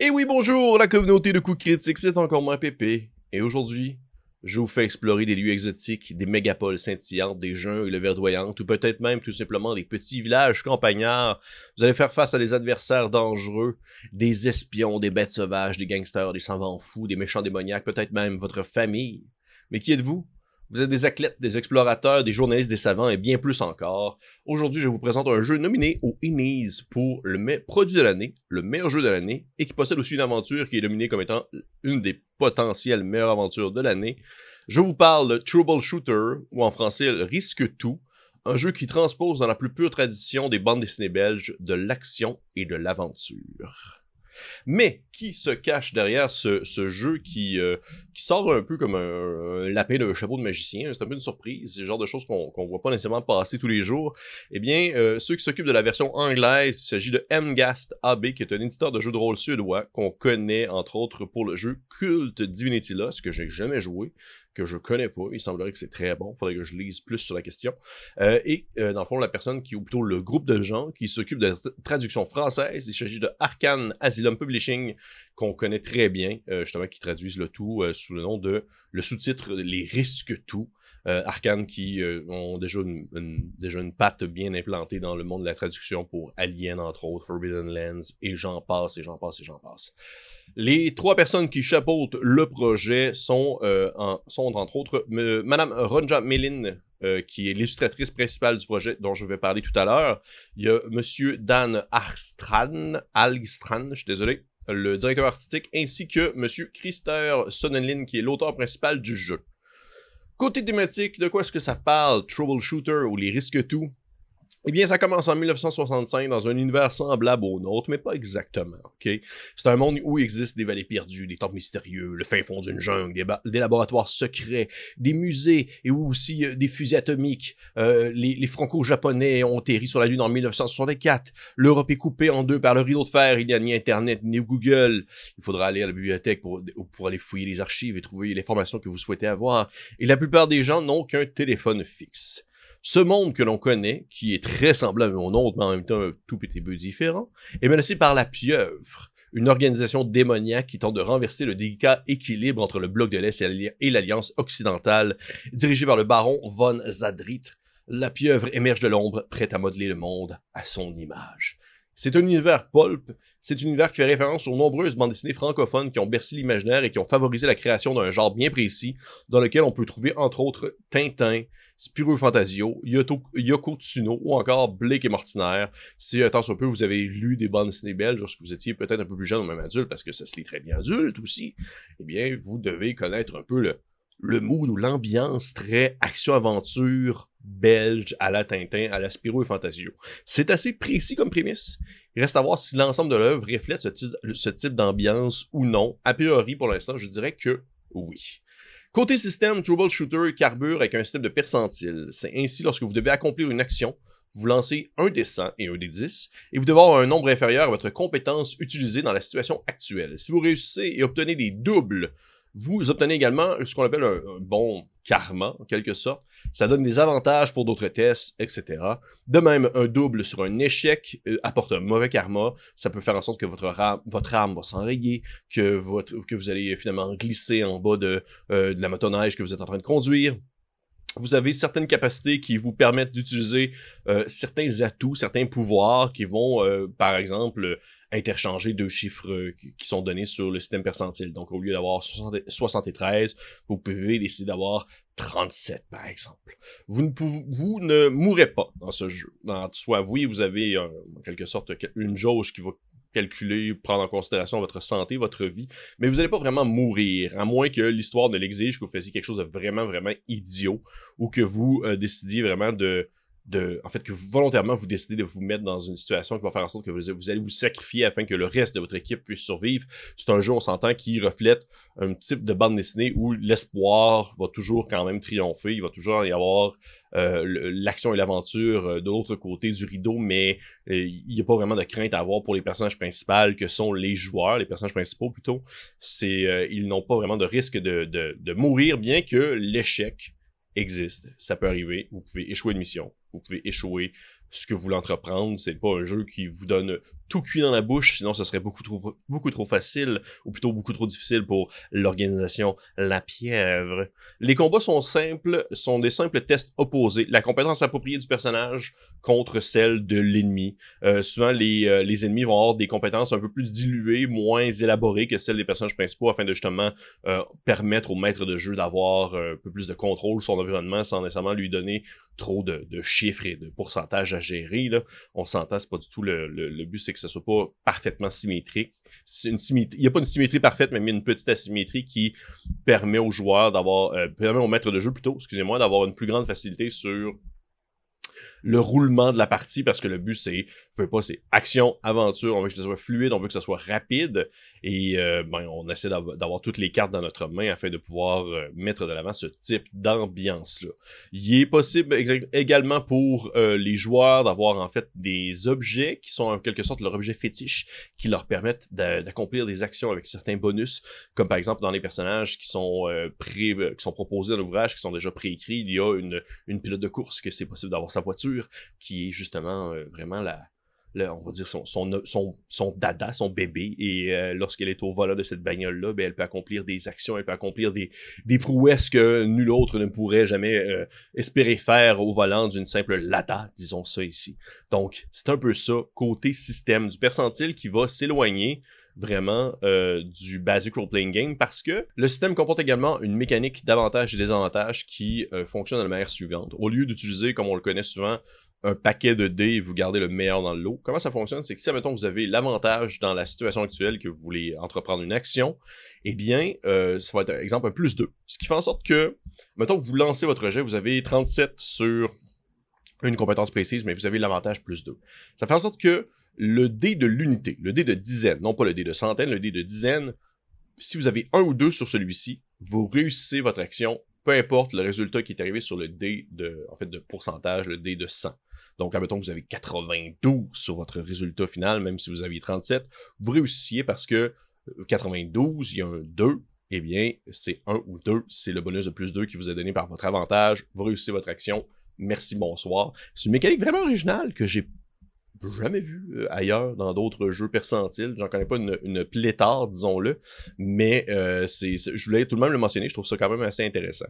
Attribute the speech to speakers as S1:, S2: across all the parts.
S1: Et oui, bonjour, la communauté de coups critiques, c'est encore moi, Pépé. Et aujourd'hui, je vous fais explorer des lieux exotiques, des mégapoles scintillantes, des jungles verdoyantes, ou peut-être même tout simplement des petits villages campagnards. Vous allez faire face à des adversaires dangereux, des espions, des bêtes sauvages, des gangsters, des savants fous, des méchants démoniaques, peut-être même votre famille. Mais qui êtes-vous? Vous êtes des athlètes, des explorateurs, des journalistes, des savants et bien plus encore. Aujourd'hui, je vous présente un jeu nominé au Emmys pour le produit de l'année, le meilleur jeu de l'année, et qui possède aussi une aventure qui est nominée comme étant une des potentielles meilleures aventures de l'année. Je vous parle de Troubleshooter, ou en français Risque Tout, un jeu qui transpose dans la plus pure tradition des bandes dessinées belges de l'action et de l'aventure. Mais qui se cache derrière ce, jeu qui, euh, qui sort un peu comme un, lapin d'un chapeau de magicien? C'est un peu une surprise, c'est le genre de choses qu'on ne voit pas nécessairement passer tous les jours. Eh bien, euh, ceux qui s'occupent de la version anglaise, il s'agit de Mgast AB, qui est un éditeur de jeux de rôle suédois qu'on connaît entre autres pour le jeu Cult Divinity Lost, que j'ai jamais joué, que je connais pas. Il semblerait que c'est très bon. Faudrait que je lise plus sur la question. Euh, et euh, dans le fond, la personne qui, ou plutôt le groupe de gens qui s'occupe de la traduction française, il s'agit de Arcane Asylum Publishing, qu'on connaît très bien, euh, justement, qui traduisent le tout sous le nom de le sous-titre Les risques tout. Euh, qui ont déjà une, déjà une patte bien implantée dans le monde de la traduction pour Alien, entre autres, Forbidden Lands, et j'en passe, et j'en passe, et j'en passe. Les trois personnes qui chapeautent le projet sont, euh, entre autres Madame Ronja Melin, euh, qui est l'illustratrice principale du projet dont je vais parler tout à l'heure. Il y a Monsieur Dan Arstran, Algstran, je suis désolé, le directeur artistique, ainsi que Monsieur Christer Sonnenlin, qui est l'auteur principal du jeu. Côté thématique, de quoi est-ce que ça parle, Troubleshooter ou les risques tout? Eh bien, ça commence en 1965 dans un univers semblable au nôtre, mais pas exactement? C'est un monde où il existe des vallées perdues, des temples mystérieux, le fin fond d'une jungle, des, laboratoires secrets, des musées et aussi euh, des fusées atomiques. Euh, les, franco-japonais ont atterri sur la Lune en 1964. L'Europe est coupée en deux par le rideau de fer. Il n'y a ni Internet ni Google. Il faudra aller à la bibliothèque pour, pour aller fouiller les archives et trouver l'information que vous souhaitez avoir. Et la plupart des gens n'ont qu'un téléphone fixe. Ce monde que l'on connaît, qui est très semblable au nôtre, mais en même temps un tout petit peu différent, est menacé par la pieuvre, une organisation démoniaque qui tente de renverser le délicat équilibre entre le bloc de l'Est et l'Alliance occidentale, dirigée par le baron von Zadrit. La pieuvre émerge de l'ombre, prête à modeler le monde à son image. C'est un univers pulp, c'est un univers qui fait référence aux nombreuses bandes dessinées francophones qui ont bercé l'imaginaire et qui ont favorisé la création d'un genre bien précis, dans lequel on peut trouver entre autres Tintin, Spirou Fantasio, Yoko Tsuno ou encore Blake et Mortiner. Si, un peu, vous avez lu des bandes dessinées belges lorsque vous étiez peut-être un peu plus jeune ou même adulte, parce que ça se lit très bien adulte aussi, eh bien, vous devez connaître un peu le, le mood ou l'ambiance très action-aventure belge à la Tintin, à la Spirou et Fantasio. C'est assez précis comme prémisse. Il reste à voir si l'ensemble de l'œuvre reflète ce, type d'ambiance ou non. A priori, pour l'instant, je dirais que oui. Côté système, Troubleshooter carbure avec un système de percentile. C'est ainsi lorsque vous devez accomplir une action, vous lancez un des 100 et un des 10, et vous devez avoir un nombre inférieur à votre compétence utilisée dans la situation actuelle. Si vous réussissez et obtenez des doubles vous obtenez également ce qu'on appelle un, bon karma, en quelque sorte. Ça donne des avantages pour d'autres tests, etc. De même, un double sur un échec euh, apporte un mauvais karma. Ça peut faire en sorte que votre, votre arme va s'enrayer, que, vous allez finalement glisser en bas de, euh, de la motoneige que vous êtes en train de conduire vous avez certaines capacités qui vous permettent d'utiliser euh, certains atouts, certains pouvoirs qui vont, par exemple, interchanger deux chiffres euh, qui sont donnés sur le système percentile. Donc, au lieu d'avoir 73, vous pouvez décider d'avoir 37, par exemple. Vous ne, vous ne mourrez pas dans ce jeu. soit, oui, vous avez euh, en quelque sorte une jauge qui va calculer, prendre en considération votre santé, votre vie, mais vous n'allez pas vraiment mourir, à moins que l'histoire ne l'exige, que vous fassiez quelque chose de vraiment, vraiment idiot, ou que vous euh, décidiez vraiment de en fait, que vous, volontairement vous décidez de vous mettre dans une situation qui va faire en sorte que vous, allez vous sacrifier afin que le reste de votre équipe puisse survivre. C'est un jeu, on s'entend, qui reflète un type de bande dessinée où l'espoir va toujours quand même triompher. Il va toujours y avoir euh, l'action et l'aventure euh, de l'autre côté du rideau, mais euh, il n'y a pas vraiment de crainte à avoir pour les personnages principaux que sont les joueurs, les personnages principaux plutôt. C'est, ils n'ont pas vraiment de risque de, de, de mourir, bien que l'échec existe. Ça peut arriver. Vous pouvez échouer une mission. Vous pouvez échouer ce que vous voulez entreprendre. C'est pas un jeu qui vous donne tout cuit dans la bouche, sinon ce serait beaucoup trop, facile, ou plutôt beaucoup trop difficile pour l'organisation La Pieuvre. Les combats sont simples, sont des simples tests opposés. La compétence appropriée du personnage contre celle de l'ennemi. Euh, souvent, les, euh, les ennemis vont avoir des compétences un peu plus diluées, moins élaborées que celles des personnages principaux, afin de justement euh, permettre au maître de jeu d'avoir un peu plus de contrôle sur son environnement sans nécessairement lui donner trop de, chiffres et de pourcentages à gérer. Là. On s'entend, c'est pas du tout le but, c'est que ce soit pas parfaitement symétrique. Une Il n'y a pas une symétrie parfaite, mais une petite asymétrie qui permet aux joueurs d'avoir, euh, permet au maître de jeu plutôt, excusez-moi, d'avoir une plus grande facilité sur le roulement de la partie parce que le but c'est veut pas c'est action aventure on veut que ce soit fluide on veut que ce soit rapide. Et euh, ben on essaie d'avoir toutes les cartes dans notre main afin de pouvoir euh, mettre de l'avant ce type d'ambiance là il est possible également pour euh, les joueurs d'avoir en fait des objets qui sont en quelque sorte leur objet fétiche qui leur permettent d'accomplir des actions avec certains bonus comme par exemple dans les personnages qui sont pré qui sont proposés dans l'ouvrage qui sont déjà préécrits il y a une une pilote de course que c'est possible d'avoir sa voiture qui est justement euh, vraiment la, on va dire son, son, son, dada, son bébé, et euh, lorsqu'elle est au volant de cette bagnole-là, ben, elle peut accomplir des actions, elle peut accomplir des, des prouesses que nul autre ne pourrait jamais euh, espérer faire au volant d'une simple Lada, disons ça ici. Donc, c'est un peu ça, côté système du percentile qui va s'éloigner vraiment du basic role-playing game parce que le système comporte également une mécanique d'avantages et désavantages qui fonctionne de la manière suivante. Au lieu d'utiliser, comme on le connaît souvent, un paquet de dés et vous gardez le meilleur dans le lot. Comment ça fonctionne? C'est que si, mettons, vous avez l'avantage dans la situation actuelle que vous voulez entreprendre une action, eh bien, euh, ça va être, exemple, un plus 2. Ce qui fait en sorte que, mettons que vous lancez votre jet, vous avez 37 sur une compétence précise, mais vous avez l'avantage plus 2. Ça fait en sorte que le dé de l'unité, le dé de dizaine, non pas le dé de centaine, le dé de dizaine, si vous avez un ou deux sur celui-ci, vous réussissez votre action, peu importe le résultat qui est arrivé sur le dé de, en fait, de pourcentage, le dé de 100. Donc, admettons que vous avez 92 sur votre résultat final, même si vous aviez 37, vous réussissiez parce que 92, il y a un 2, eh bien, c'est 1 ou 2, c'est le bonus de plus 2 qui vous est donné par votre avantage, vous réussissez votre action, merci, bonsoir. C'est une mécanique vraiment originale que j'ai jamais vu euh, ailleurs dans d'autres jeux percentiles. J'en connais pas une, une pléthore, disons-le, mais euh, c'est, je voulais tout de même le mentionner, je trouve ça quand même assez intéressant.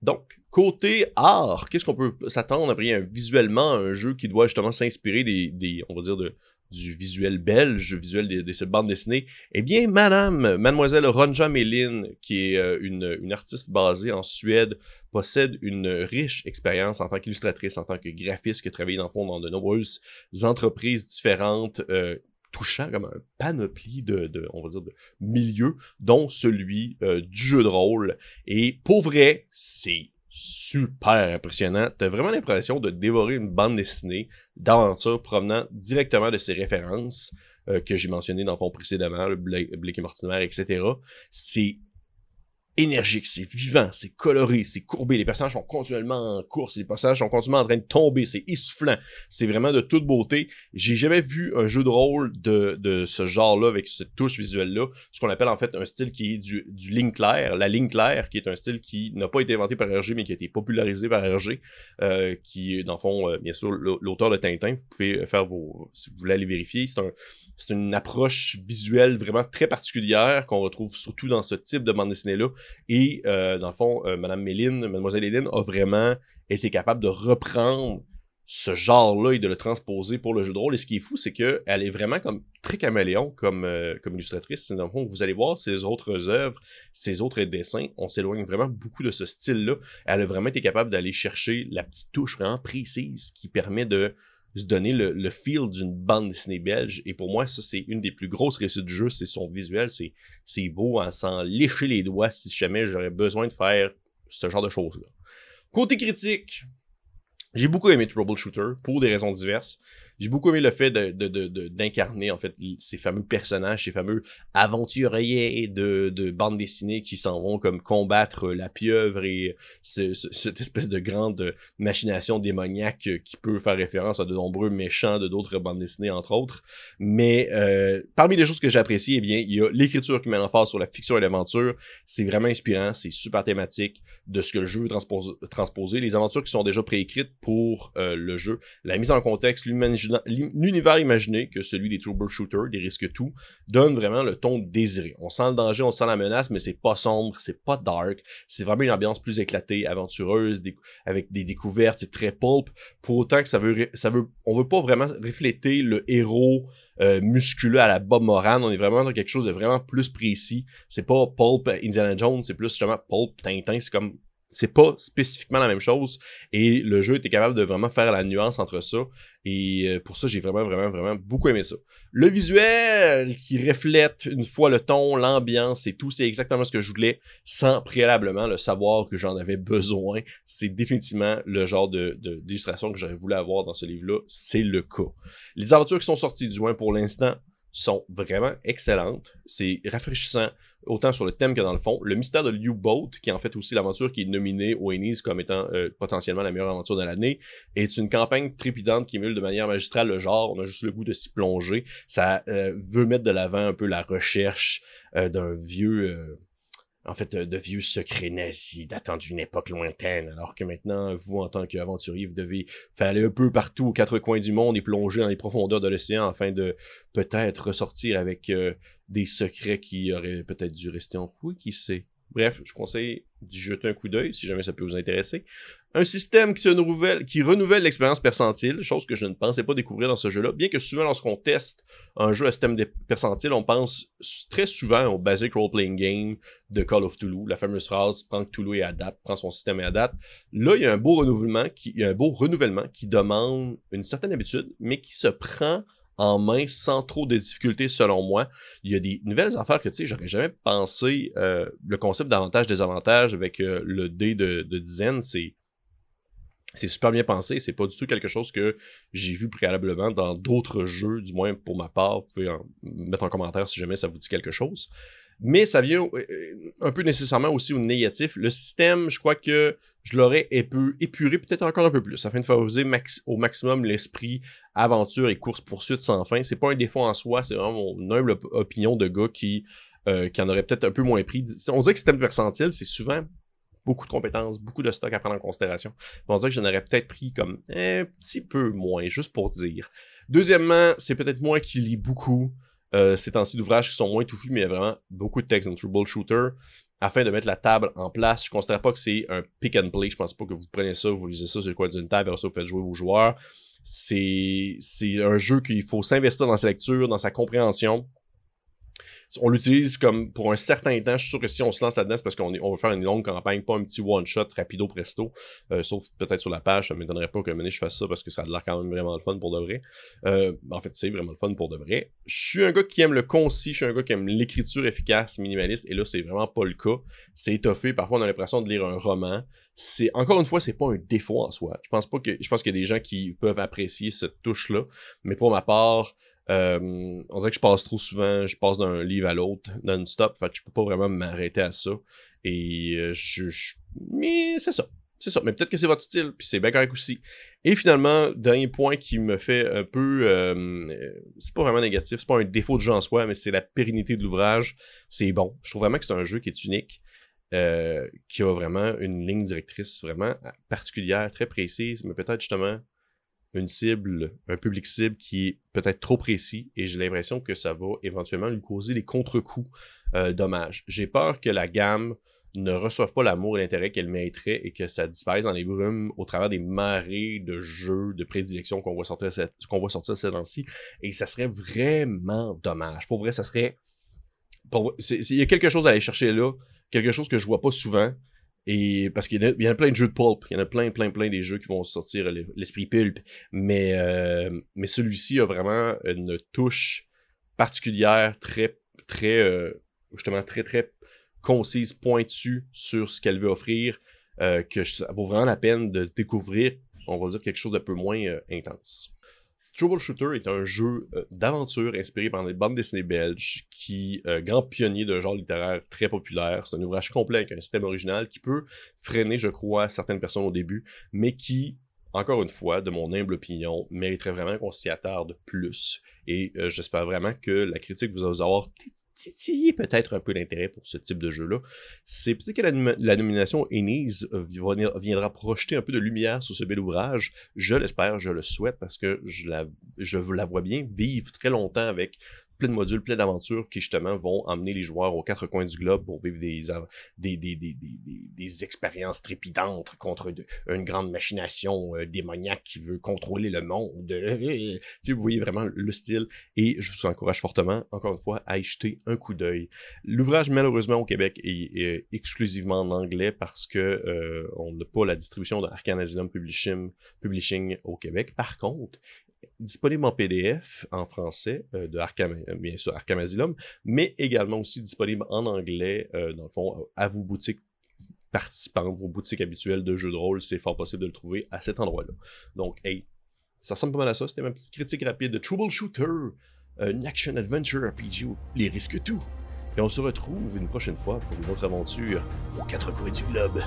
S1: Donc, côté art, qu'est-ce qu'on peut s'attendre après visuellement un jeu qui doit justement s'inspirer des, on va dire, de, du visuel belge, visuel de, de cette bande dessinée, eh bien, madame, mademoiselle Ronja Melin, qui est euh, une, une, artiste basée en Suède, possède une riche expérience en tant qu'illustratrice, en tant que graphiste, qui a travaillé dans le fond dans de nombreuses entreprises différentes, euh, touchant comme un panoplie de, de, on va dire, de milieux, dont celui euh, du jeu de rôle. Et pour vrai, c'est super impressionnant. T'as vraiment l'impression de dévorer une bande dessinée d'aventures provenant directement de ces références euh, que j'ai mentionnées dans le fond précédemment, le Blake et Mortimer, etc. C'est énergique, c'est vivant, c'est coloré, c'est courbé. Les personnages sont continuellement en course, les personnages sont continuellement en train de tomber, c'est essoufflant. C'est vraiment de toute beauté. J'ai jamais vu un jeu de rôle de, de ce genre-là avec cette touche visuelle-là, ce qu'on appelle en fait un style qui est du, du ligne claire. La ligne claire, qui est un style qui n'a pas été inventé par Hergé, mais qui a été popularisé par Hergé, euh, qui est dans le fond, euh, bien sûr, l'auteur de Tintin. Vous pouvez faire vos... si vous voulez aller vérifier, c'est un c'est une approche visuelle vraiment très particulière qu'on retrouve surtout dans ce type de bande dessinée-là. Et euh, dans le fond, euh, Madame Méline, Mademoiselle Méline a vraiment été capable de reprendre ce genre-là et de le transposer pour le jeu de rôle. Et ce qui est fou, c'est qu'elle est vraiment comme très caméléon comme, euh, comme illustratrice. Dans le fond, vous allez voir ses autres œuvres, ses autres dessins, on s'éloigne vraiment beaucoup de ce style-là. Elle a vraiment été capable d'aller chercher la petite touche vraiment précise qui permet de se donner le, feel d'une bande dessinée belge. Et pour moi, ça, c'est une des plus grosses réussites du jeu, c'est son visuel. C'est, beau, hein, sans lécher les doigts si jamais j'aurais besoin de faire ce genre de choses-là. Côté critique, j'ai beaucoup aimé Troubleshooter pour des raisons diverses. J'ai beaucoup aimé le fait d'incarner de, en fait ces fameux personnages, ces fameux aventuriers de, de bande dessinée qui s'en vont comme combattre la pieuvre et cette espèce de grande machination démoniaque qui peut faire référence à de nombreux méchants de d'autres bandes dessinées entre autres. Mais euh, parmi les choses que j'apprécie, eh bien, il y a l'écriture qui met face sur la fiction et l'aventure. C'est vraiment inspirant, c'est super thématique de ce que le jeu veut transposer. Les aventures qui sont déjà préécrites pour euh, le jeu, la mise en contexte, l'humanisation l'univers imaginé que celui des troubleshooters, des risques tout, donne vraiment le ton désiré. On sent le danger, on sent la menace, mais c'est pas sombre, c'est pas dark. C'est vraiment une ambiance plus éclatée, aventureuse, avec des découvertes, c'est très pulp. Pour autant que ça veut, ça veut, on veut pas vraiment refléter le héros euh, musculeux à la Bob Moran. On est vraiment dans quelque chose de vraiment plus précis. C'est pas Pulp Indiana Jones, c'est plus justement Pulp Tintin. C'est comme c'est pas spécifiquement la même chose et le jeu était capable de vraiment faire la nuance entre ça et euh, pour ça j'ai vraiment vraiment vraiment beaucoup aimé ça. Le visuel qui reflète une fois le ton, l'ambiance et tout, c'est exactement ce que je voulais sans préalablement le savoir que j'en avais besoin. C'est définitivement le genre de d'illustration que j'aurais voulu avoir dans ce livre-là, c'est le cas. Les aventures qui sont sorties du moins pour l'instant sont vraiment excellentes. C'est rafraîchissant, autant sur le thème que dans le fond. Le mystère de U-Boat, qui est en fait aussi l'aventure qui est nominée au Ennis comme étant euh, potentiellement la meilleure aventure de l'année, est une campagne trépidante qui émule de manière magistrale le genre. On a juste le goût de s'y plonger. Ça euh, veut mettre de l'avant un peu la recherche euh, d'un vieux en fait, euh, de vieux secrets nazis datant d'une époque lointaine, alors que maintenant, vous, en tant qu'aventurier, vous devez faire aller un peu partout aux quatre coins du monde et plonger dans les profondeurs de l'océan afin de peut-être ressortir avec euh, des secrets qui auraient peut-être dû rester enfouis, qui sait? Bref, je conseille d'y jeter un coup d'œil si jamais ça peut vous intéresser. Un système qui, se renouvelle, qui renouvelle l'expérience percentile, chose que je ne pensais pas découvrir dans ce jeu-là, bien que souvent lorsqu'on teste un jeu à système percentile, on pense très souvent au basic role-playing game de Call of Toulouse, la fameuse phrase « prends Toulouse et adapte, prends son système et adapte ». Là, il y a un beau renouvellement qui, il y a un beau renouvellement qui demande une certaine habitude, mais qui se prend en main sans trop de difficultés selon moi. Il y a des nouvelles affaires que tu sais, j'aurais jamais pensé. Euh, le concept d'avantage-désavantage avec euh, le dé de, de c'est c'est super bien pensé. C'est pas du tout quelque chose que j'ai vu préalablement dans d'autres jeux, du moins pour ma part. Vous pouvez en mettre en commentaire si jamais ça vous dit quelque chose. Mais ça vient euh, un peu nécessairement aussi au négatif. Le système, je crois que je l'aurais épuré peut-être encore un peu plus afin de favoriser au maximum l'esprit aventure et course-poursuite sans fin. C'est pas un défaut en soi, c'est vraiment mon humble opinion de gars qui, euh, qui en aurait peut-être un peu moins pris. On dirait que système percentile, c'est souvent beaucoup de compétences, beaucoup de stock à prendre en considération. On dirait que j'en aurais peut-être pris comme un petit peu moins, juste pour dire. Deuxièmement, c'est peut-être moi qui lis beaucoup euh, ces temps-ci d'ouvrages qui sont moins touffus, mais il y a vraiment beaucoup de textes dans Shooter afin de mettre la table en place. Je ne considère pas que c'est un pick and play. Je pense pas que vous prenez ça, vous lisez ça sur le coin d'une table, et ça vous faites jouer vos joueurs. C'est un jeu qu'il faut s'investir dans sa lecture, dans sa compréhension on l'utilise comme pour un certain temps. Je suis sûr que si on se lance là-dedans, c'est parce qu'on on veut faire une longue campagne, pas un petit one-shot rapido presto. Euh, sauf peut-être sur la page, ça ne m'étonnerait pas que je fasse ça parce que ça a l'air quand même vraiment le fun pour de vrai. Euh, en fait, c'est vraiment le fun pour de vrai. Je suis un gars qui aime le concis, je suis un gars qui aime l'écriture efficace, minimaliste, et là, c'est vraiment pas le cas. C'est étoffé. Parfois, on a l'impression de lire un roman. C'est encore une fois, c'est pas un défaut en soi. Je pense pas que je pense qu'il y a des gens qui peuvent apprécier cette touche-là, mais pour ma part, euh, on dirait que je passe trop souvent, je passe d'un livre à l'autre non-stop, fait que je peux pas vraiment m'arrêter à ça. Et euh, je, Mais c'est ça. C'est ça. Mais peut-être que c'est votre style, puis c'est bien correct aussi. Et finalement, dernier point qui me fait un peu. Euh, c'est pas vraiment négatif, c'est pas un défaut de jeu en soi, mais c'est la pérennité de l'ouvrage. C'est bon. Je trouve vraiment que c'est un jeu qui est unique. qui a vraiment une ligne directrice vraiment particulière, très précise, mais peut-être justement une cible, un public cible qui est peut-être trop précis et j'ai l'impression que ça va éventuellement lui causer des contre-coups euh, dommages. J'ai peur que la gamme ne reçoive pas l'amour et l'intérêt qu'elle mériterait et que ça disparaisse dans les brumes au travers des marées de jeux de prédilection qu'on voit sortir cette, qu'on voit sortir cette ci et ça serait vraiment dommage. Pour vrai, ça serait il y a quelque chose à aller chercher là, quelque chose que je vois pas souvent et parce qu'il y, en a plein de jeux de pulp, il y en a plein, plein, plein des jeux qui vont sortir l'esprit pulp, mais, euh, mais celui-ci a vraiment une touche particulière, très, très, euh, justement, très, très concise, pointue sur ce qu'elle veut offrir, euh, que ça vaut vraiment la peine de découvrir, on va dire, quelque chose de peu moins intense. Troubleshooter est un jeu euh, d'aventure inspiré par des bandes dessinées belges qui, euh, grand pionnier de genre littéraire très populaire. C'est un ouvrage complet avec un système original qui peut freiner, je crois, certaines personnes au début, mais qui encore une fois, de mon humble opinion, mériterait vraiment qu'on s'y attarde plus. Et euh, j'espère vraiment que la critique vous avoir titillé peut-être un peu l'intérêt pour ce type de jeu-là. C'est peut-être que la, nomination Enise euh, viendra projeter un peu de lumière sur ce bel ouvrage. Je l'espère, je le souhaite, parce que je la, je la vois bien vivre très longtemps avec plein de modules, plein d'aventures qui justement vont emmener les joueurs aux quatre coins du globe pour vivre des, des, des, des, des expériences trépidantes contre une grande machination euh, démoniaque qui veut contrôler le monde. tu vous voyez vraiment le style et je vous encourage fortement, encore une fois, à y jeter un coup d'œil. L'ouvrage, malheureusement, au Québec est, exclusivement en anglais parce que euh, on n'a pas la distribution de Arcane Asylum Publishing, Publishing au Québec. Par contre, disponible en PDF en français euh, de Arkham, euh, bien sûr Arkham Asylum, mais également aussi disponible en anglais, euh, dans le fond, à vos boutiques participantes, vos boutiques habituelles de jeux de rôle, c'est fort possible de le trouver à cet endroit-là. Donc, hey, ça ressemble pas mal à ça, c'était ma petite critique rapide de Troubleshooter, un action-adventure RPG où les risques tout. Et on se retrouve une prochaine fois pour une autre aventure aux quatre coins du globe.